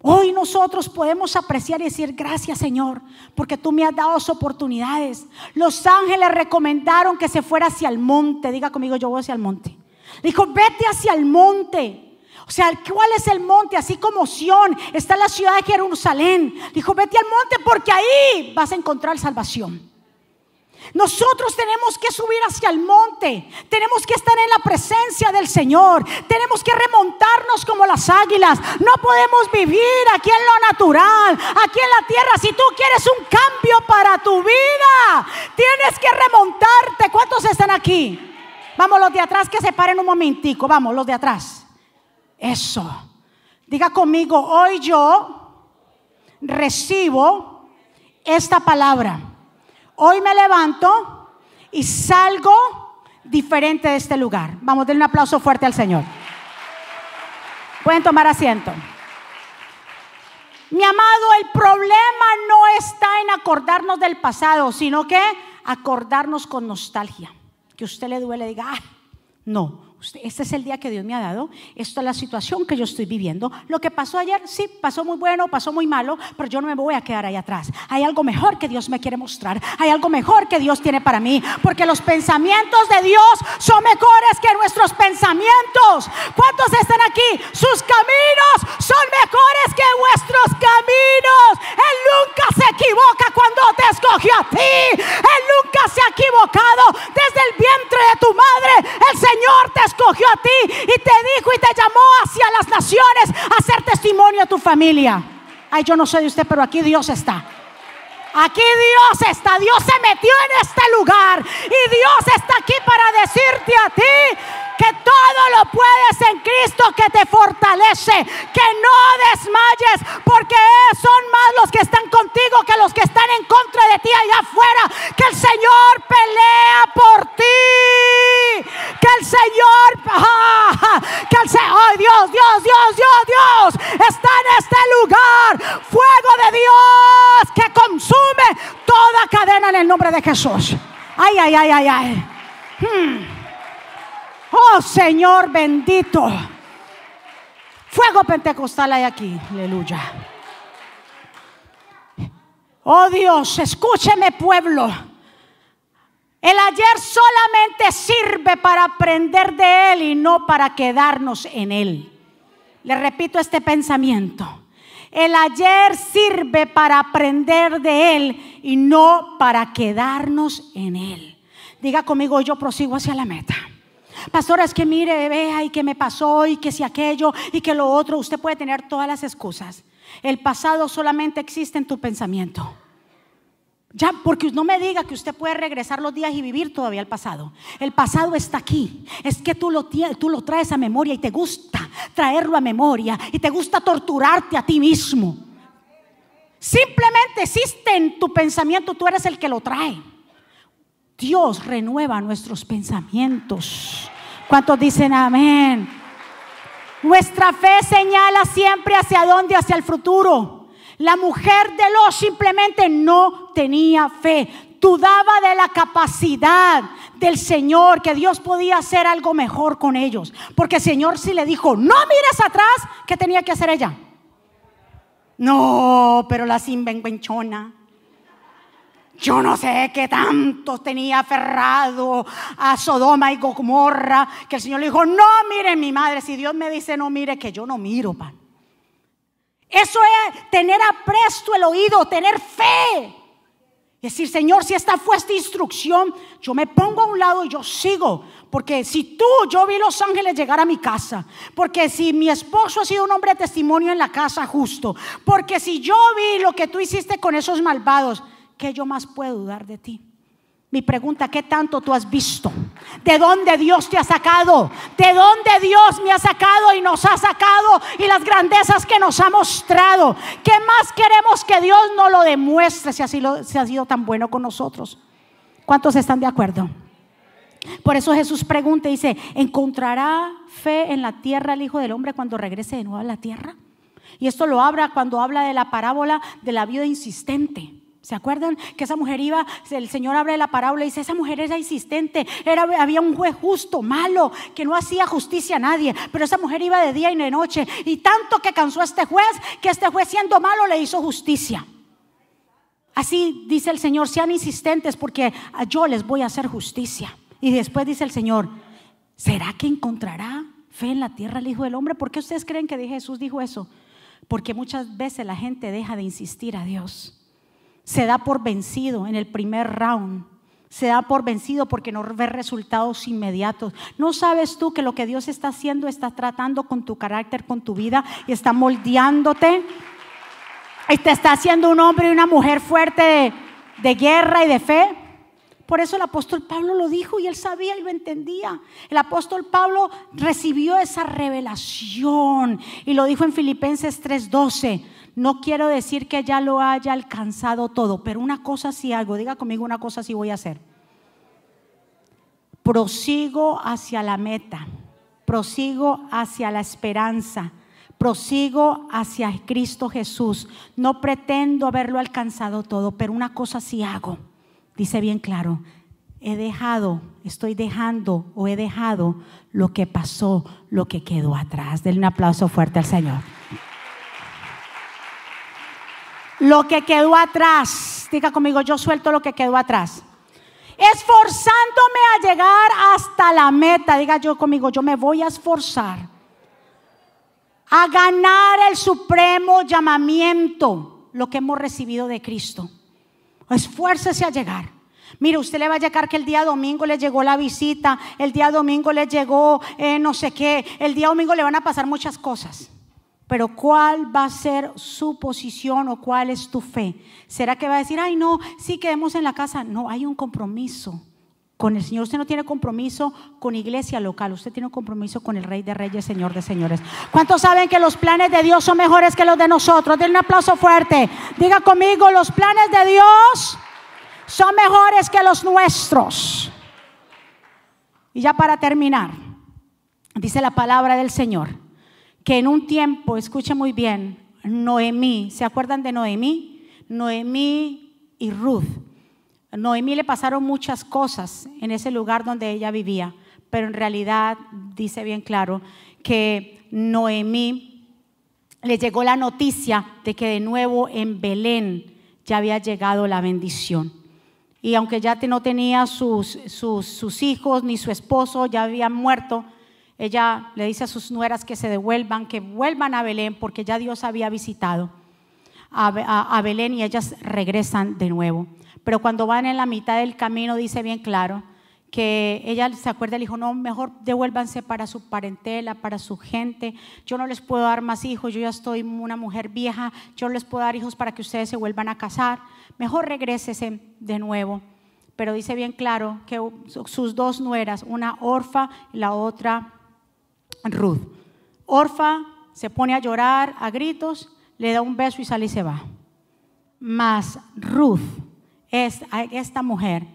Hoy nosotros podemos apreciar y decir gracias Señor, porque tú me has dado oportunidades. Los ángeles recomendaron que se fuera hacia el monte. Diga conmigo, yo voy hacia el monte. Dijo, vete hacia el monte. O sea, ¿cuál es el monte? Así como Sión, está la ciudad de Jerusalén. Dijo, vete al monte porque ahí vas a encontrar salvación. Nosotros tenemos que subir hacia el monte, tenemos que estar en la presencia del Señor, tenemos que remontarnos como las águilas. No podemos vivir aquí en lo natural, aquí en la tierra. Si tú quieres un cambio para tu vida, tienes que remontarte. ¿Cuántos están aquí? Vamos, los de atrás que se paren un momentico. Vamos, los de atrás. Eso. Diga conmigo, hoy yo recibo esta palabra. Hoy me levanto y salgo diferente de este lugar. Vamos, denle un aplauso fuerte al Señor. Pueden tomar asiento. Mi amado, el problema no está en acordarnos del pasado, sino que acordarnos con nostalgia. Que usted le duele, diga, ah, no, este es el día que Dios me ha dado, esta es la situación que yo estoy viviendo. Lo que pasó ayer, sí, pasó muy bueno, pasó muy malo, pero yo no me voy a quedar ahí atrás. Hay algo mejor que Dios me quiere mostrar, hay algo mejor que Dios tiene para mí, porque los pensamientos de Dios son mejores que nuestros pensamientos. ¿Cuántos están aquí? Sus caminos son mejores que vuestros caminos. Él nunca se equivoca cuando te escogió a ti. Él nunca se ha equivocado desde el vientre de tu madre. El Señor te escogió a ti y te dijo y te llamó hacia las naciones a hacer testimonio a tu familia. Ay, yo no sé de usted, pero aquí Dios está. Aquí Dios está, Dios se metió en este lugar y Dios está aquí para decirte a ti que todo lo puedes en Cristo que te fortalece, que no desmayes, porque son más los que están contigo que los que están en contra de ti allá afuera, que el Señor pelea por ti, que el Señor, que el Señor, Dios, Dios, Dios, Dios, Dios, está en este lugar, fuego de Dios que consume toda cadena en el nombre de Jesús. Ay, ay, ay, ay, ay. Hmm. Oh Señor bendito. Fuego pentecostal hay aquí. Aleluya. Oh Dios, escúcheme pueblo. El ayer solamente sirve para aprender de Él y no para quedarnos en Él. Le repito este pensamiento. El ayer sirve para aprender de Él y no para quedarnos en Él. Diga conmigo, yo prosigo hacia la meta. Pastora, es que mire, vea y que me pasó y que si aquello y que lo otro, usted puede tener todas las excusas. El pasado solamente existe en tu pensamiento. Ya, porque no me diga que usted puede regresar los días y vivir todavía el pasado. El pasado está aquí. Es que tú lo, tú lo traes a memoria y te gusta traerlo a memoria y te gusta torturarte a ti mismo. Simplemente existe en tu pensamiento, tú eres el que lo trae. Dios renueva nuestros pensamientos. ¿Cuántos dicen amén? Nuestra fe señala siempre hacia dónde, hacia el futuro. La mujer de Lot simplemente no tenía fe. Dudaba de la capacidad del Señor, que Dios podía hacer algo mejor con ellos. Porque el Señor sí le dijo, no mires atrás, ¿qué tenía que hacer ella? No, pero la sinvenchona yo no sé qué tanto tenía aferrado a Sodoma y Gomorra, que el Señor le dijo, no mire mi madre, si Dios me dice no mire, que yo no miro, pan. Eso es tener apresto el oído, tener fe. Decir, Señor, si esta fue esta instrucción, yo me pongo a un lado y yo sigo. Porque si tú, yo vi los ángeles llegar a mi casa. Porque si mi esposo ha sido un hombre de testimonio en la casa justo. Porque si yo vi lo que tú hiciste con esos malvados. ¿Qué yo más puedo dudar de ti? Mi pregunta, ¿qué tanto tú has visto? ¿De dónde Dios te ha sacado? ¿De dónde Dios me ha sacado y nos ha sacado? Y las grandezas que nos ha mostrado. ¿Qué más queremos que Dios nos lo demuestre si ha sido, si ha sido tan bueno con nosotros? ¿Cuántos están de acuerdo? Por eso Jesús pregunta y dice, ¿encontrará fe en la tierra el Hijo del Hombre cuando regrese de nuevo a la tierra? Y esto lo habla cuando habla de la parábola de la vida insistente. ¿Se acuerdan que esa mujer iba, el Señor abre la parábola y dice, esa mujer era insistente, era, había un juez justo, malo, que no hacía justicia a nadie, pero esa mujer iba de día y de noche y tanto que cansó a este juez, que este juez siendo malo le hizo justicia. Así dice el Señor, sean insistentes porque yo les voy a hacer justicia. Y después dice el Señor, ¿será que encontrará fe en la tierra el Hijo del Hombre? ¿Por qué ustedes creen que Jesús dijo eso? Porque muchas veces la gente deja de insistir a Dios se da por vencido en el primer round. Se da por vencido porque no ve resultados inmediatos. ¿No sabes tú que lo que Dios está haciendo está tratando con tu carácter, con tu vida y está moldeándote? Y te está haciendo un hombre y una mujer fuerte de, de guerra y de fe. Por eso el apóstol Pablo lo dijo y él sabía y lo entendía. El apóstol Pablo recibió esa revelación y lo dijo en Filipenses 3:12. No quiero decir que ya lo haya alcanzado todo, pero una cosa sí hago, diga conmigo una cosa sí voy a hacer. Prosigo hacia la meta, prosigo hacia la esperanza, prosigo hacia Cristo Jesús. No pretendo haberlo alcanzado todo, pero una cosa sí hago. Dice bien claro, he dejado, estoy dejando o he dejado lo que pasó, lo que quedó atrás. Denle un aplauso fuerte al Señor lo que quedó atrás. Diga conmigo, yo suelto lo que quedó atrás. Esforzándome a llegar hasta la meta. Diga yo conmigo, yo me voy a esforzar a ganar el supremo llamamiento, lo que hemos recibido de Cristo. Esfuércese a llegar. Mire, usted le va a llegar que el día domingo le llegó la visita, el día domingo le llegó eh, no sé qué, el día domingo le van a pasar muchas cosas. Pero ¿cuál va a ser su posición o cuál es tu fe? ¿Será que va a decir, ay no, sí quedemos en la casa? No, hay un compromiso con el Señor. Usted no tiene compromiso con iglesia local, usted tiene un compromiso con el Rey de Reyes, Señor de Señores. ¿Cuántos saben que los planes de Dios son mejores que los de nosotros? Denle un aplauso fuerte. Diga conmigo, los planes de Dios son mejores que los nuestros. Y ya para terminar, dice la palabra del Señor que en un tiempo, escuche muy bien, Noemí, ¿se acuerdan de Noemí? Noemí y Ruth. Noemí le pasaron muchas cosas en ese lugar donde ella vivía, pero en realidad dice bien claro que Noemí le llegó la noticia de que de nuevo en Belén ya había llegado la bendición. Y aunque ya no tenía sus, sus, sus hijos ni su esposo, ya habían muerto, ella le dice a sus nueras que se devuelvan, que vuelvan a Belén, porque ya Dios había visitado a, Belén y ellas regresan de nuevo. Pero cuando van en la mitad del camino, dice bien claro que ella se acuerda y dijo, no, mejor devuélvanse para su parentela, para su gente. Yo no les puedo dar más hijos, yo ya estoy una mujer vieja, yo no les puedo dar hijos para que ustedes se vuelvan a casar. Mejor regrésese de nuevo. Pero dice bien claro que sus dos nueras, una orfa y la otra Ruth. Orfa se pone a llorar a gritos, le da un beso y sale y se va. Mas Ruth, esta mujer,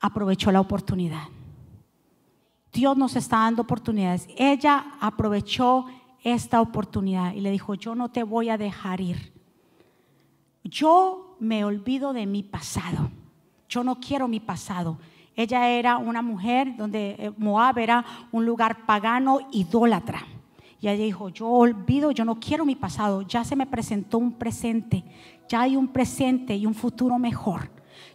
aprovechó la oportunidad. Dios nos está dando oportunidades. Ella aprovechó esta oportunidad y le dijo, yo no te voy a dejar ir. Yo me olvido de mi pasado. Yo no quiero mi pasado. Ella era una mujer donde eh, Moab era un lugar pagano, idólatra. Y ella dijo, yo olvido, yo no quiero mi pasado, ya se me presentó un presente, ya hay un presente y un futuro mejor.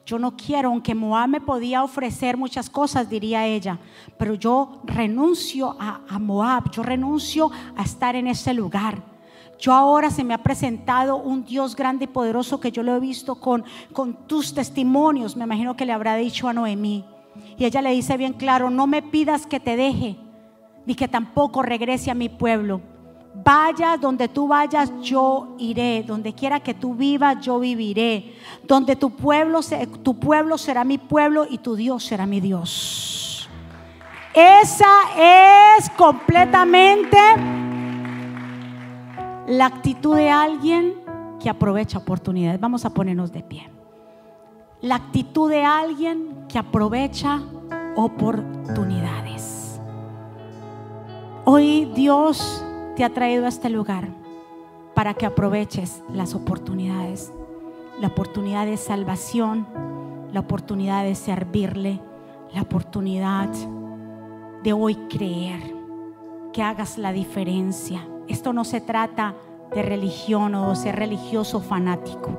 Yo no quiero, aunque Moab me podía ofrecer muchas cosas, diría ella, pero yo renuncio a, a Moab, yo renuncio a estar en ese lugar. Yo ahora se me ha presentado un Dios grande y poderoso que yo lo he visto con, con tus testimonios. Me imagino que le habrá dicho a Noemí. Y ella le dice bien claro, no me pidas que te deje, ni que tampoco regrese a mi pueblo. Vaya donde tú vayas, yo iré. Donde quiera que tú vivas, yo viviré. Donde tu pueblo, tu pueblo será mi pueblo y tu Dios será mi Dios. Esa es completamente la actitud de alguien que aprovecha oportunidades. Vamos a ponernos de pie. La actitud de alguien que aprovecha oportunidades. Hoy Dios te ha traído a este lugar para que aproveches las oportunidades. la oportunidad de salvación, la oportunidad de servirle, la oportunidad de hoy creer, que hagas la diferencia. Esto no se trata de religión o de ser religioso fanático.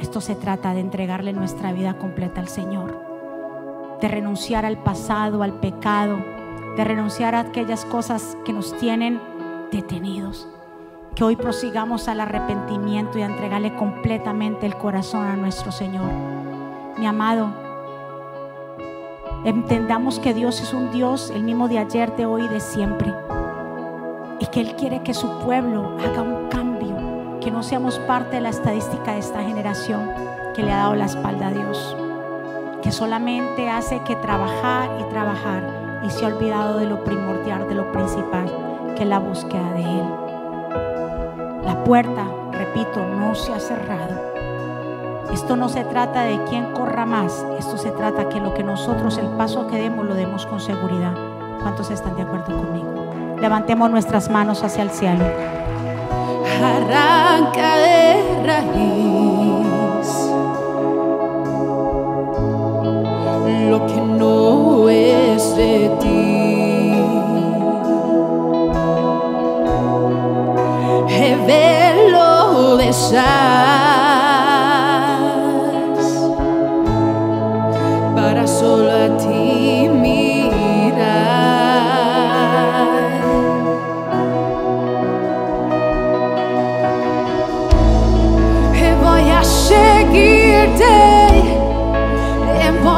Esto se trata de entregarle nuestra vida completa al Señor, de renunciar al pasado, al pecado, de renunciar a aquellas cosas que nos tienen detenidos. Que hoy prosigamos al arrepentimiento y a entregarle completamente el corazón a nuestro Señor. Mi amado, entendamos que Dios es un Dios el mismo de ayer, de hoy y de siempre. Y que Él quiere que su pueblo haga un cambio, que no seamos parte de la estadística de esta generación que le ha dado la espalda a Dios, que solamente hace que trabajar y trabajar y se ha olvidado de lo primordial, de lo principal, que es la búsqueda de Él. La puerta, repito, no se ha cerrado. Esto no se trata de quién corra más, esto se trata que lo que nosotros, el paso que demos, lo demos con seguridad. ¿Cuántos están de acuerdo conmigo? Levantemos nuestras manos hacia el cielo. Arranca de raíz lo que no es de ti. Revelo de sal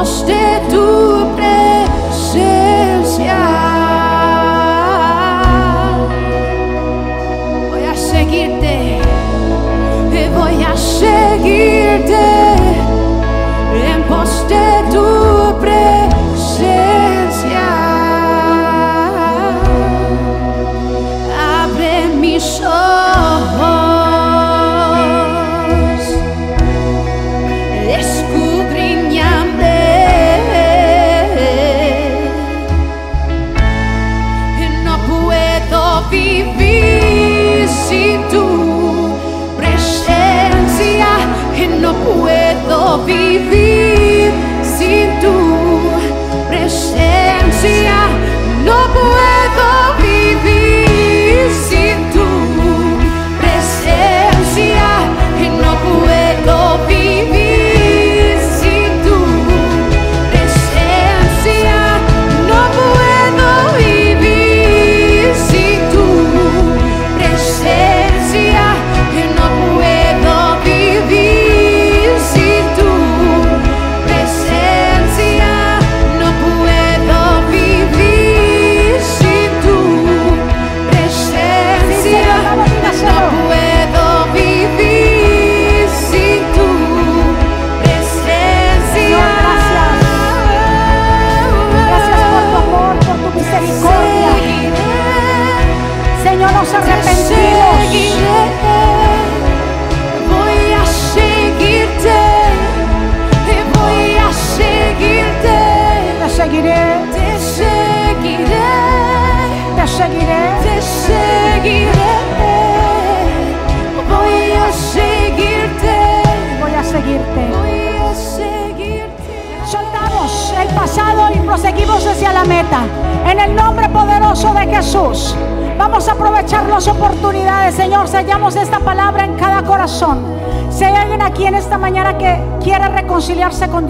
penches tu.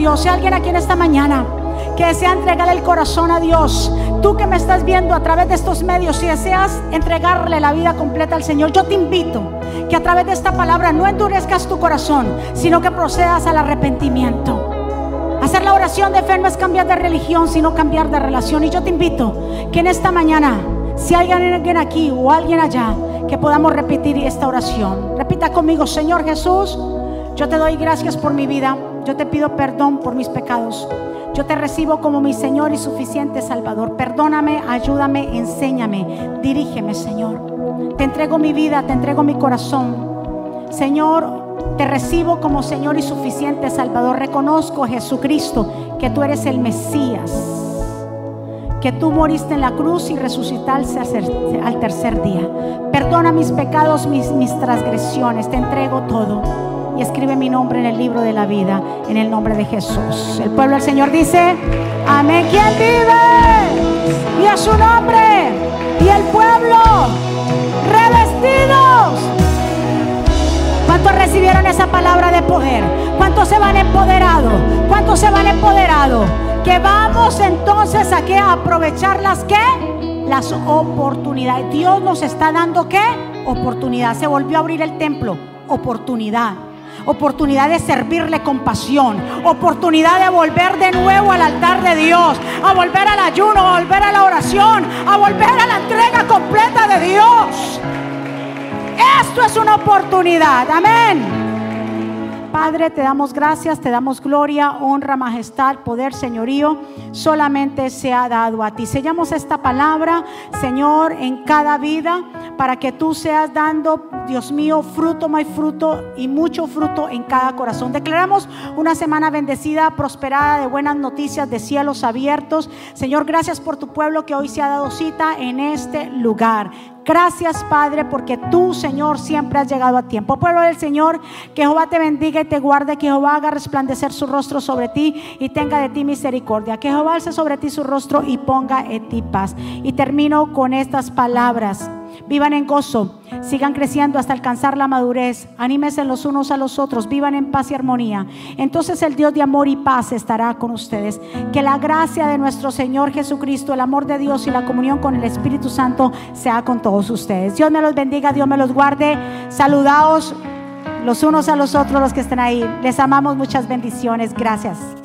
Dios, si alguien aquí en esta mañana que desea entregarle el corazón a Dios, tú que me estás viendo a través de estos medios, si deseas entregarle la vida completa al Señor, yo te invito que a través de esta palabra no endurezcas tu corazón, sino que procedas al arrepentimiento. Hacer la oración de fe no es cambiar de religión, sino cambiar de relación. Y yo te invito que en esta mañana, si hay alguien aquí o alguien allá, que podamos repetir esta oración. Repita conmigo, Señor Jesús, yo te doy gracias por mi vida. Yo te pido perdón por mis pecados. Yo te recibo como mi Señor y suficiente Salvador. Perdóname, ayúdame, enséñame, dirígeme, Señor. Te entrego mi vida, te entrego mi corazón. Señor, te recibo como Señor y suficiente Salvador. Reconozco, Jesucristo, que tú eres el Mesías, que tú moriste en la cruz y resucitaste al tercer día. Perdona mis pecados, mis, mis transgresiones, te entrego todo. Y escribe mi nombre en el libro de la vida, en el nombre de Jesús. El pueblo del Señor dice, amén. ¿Quién vive? Y a su nombre. Y el pueblo, revestidos. ¿Cuántos recibieron esa palabra de poder? ¿Cuántos se van empoderados? ¿Cuántos se van empoderados? Que vamos entonces a que aprovechar las que las oportunidades. Dios nos está dando qué? Oportunidad. Se volvió a abrir el templo. Oportunidad. Oportunidad de servirle con pasión. Oportunidad de volver de nuevo al altar de Dios. A volver al ayuno, a volver a la oración. A volver a la entrega completa de Dios. Esto es una oportunidad. Amén. Padre, te damos gracias, te damos gloria, honra, majestad, poder, señorío. Solamente se ha dado a ti. Sellamos esta palabra, Señor, en cada vida para que tú seas dando, Dios mío, fruto, más fruto y mucho fruto en cada corazón. Declaramos una semana bendecida, prosperada, de buenas noticias, de cielos abiertos. Señor, gracias por tu pueblo que hoy se ha dado cita en este lugar. Gracias, Padre, porque tú, Señor, siempre has llegado a tiempo. Pueblo del Señor, que Jehová te bendiga y te guarde, que Jehová haga resplandecer su rostro sobre ti y tenga de ti misericordia. Que Jehová alce sobre ti su rostro y ponga en ti paz. Y termino con estas palabras. Vivan en gozo, sigan creciendo hasta alcanzar la madurez. Anímense los unos a los otros, vivan en paz y armonía. Entonces el Dios de amor y paz estará con ustedes. Que la gracia de nuestro Señor Jesucristo, el amor de Dios y la comunión con el Espíritu Santo sea con todos ustedes. Dios me los bendiga, Dios me los guarde. Saludaos los unos a los otros los que están ahí. Les amamos, muchas bendiciones. Gracias.